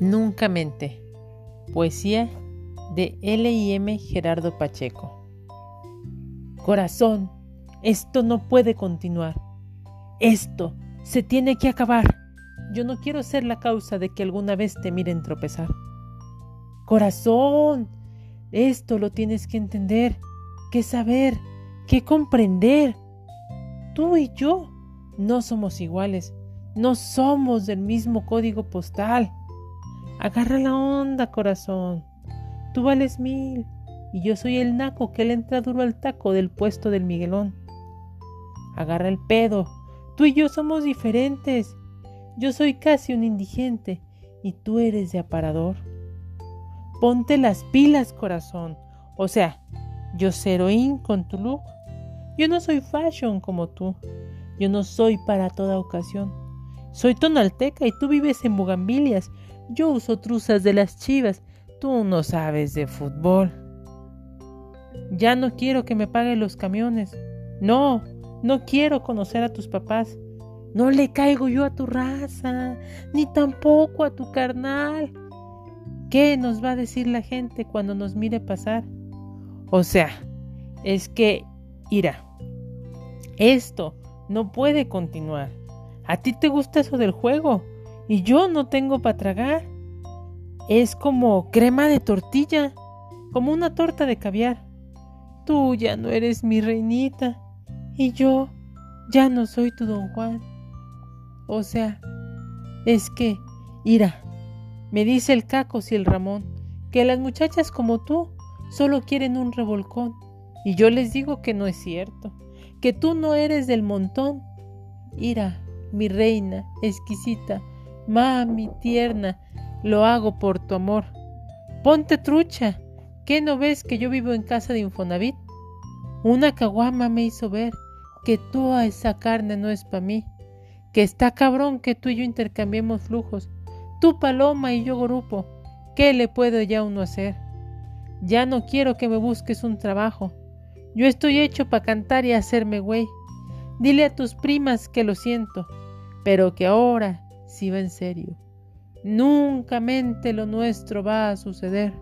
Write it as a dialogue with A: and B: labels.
A: Nunca mente. Poesía de L. y M. Gerardo Pacheco. Corazón, esto no puede continuar. Esto se tiene que acabar. Yo no quiero ser la causa de que alguna vez te miren tropezar. Corazón, esto lo tienes que entender, que saber, que comprender. Tú y yo no somos iguales, no somos del mismo código postal. Agarra la onda, corazón. Tú vales mil y yo soy el naco que le entra duro al taco del puesto del Miguelón. Agarra el pedo. Tú y yo somos diferentes. Yo soy casi un indigente y tú eres de aparador. Ponte las pilas, corazón. O sea, yo heroín con tu look. Yo no soy fashion como tú. Yo no soy para toda ocasión. Soy tonalteca y tú vives en bugambilias. Yo uso truzas de las chivas. Tú no sabes de fútbol. Ya no quiero que me paguen los camiones. No, no quiero conocer a tus papás. No le caigo yo a tu raza, ni tampoco a tu carnal. ¿Qué nos va a decir la gente cuando nos mire pasar? O sea, es que, ira, esto no puede continuar. A ti te gusta eso del juego y yo no tengo para tragar. Es como crema de tortilla, como una torta de caviar. Tú ya no eres mi reinita y yo ya no soy tu don Juan. O sea, es que, ira, me dice el Cacos y el Ramón que las muchachas como tú solo quieren un revolcón. Y yo les digo que no es cierto, que tú no eres del montón. Ira, mi reina, exquisita, mami, tierna, lo hago por tu amor. Ponte trucha, ¿qué no ves que yo vivo en casa de Infonavit? Una caguama me hizo ver que toda esa carne no es para mí, que está cabrón que tú y yo intercambiemos flujos, tú paloma y yo grupo, ¿qué le puedo ya uno hacer? Ya no quiero que me busques un trabajo, yo estoy hecho para cantar y hacerme güey. Dile a tus primas que lo siento, pero que ahora sí va en serio. Nunca mente lo nuestro va a suceder.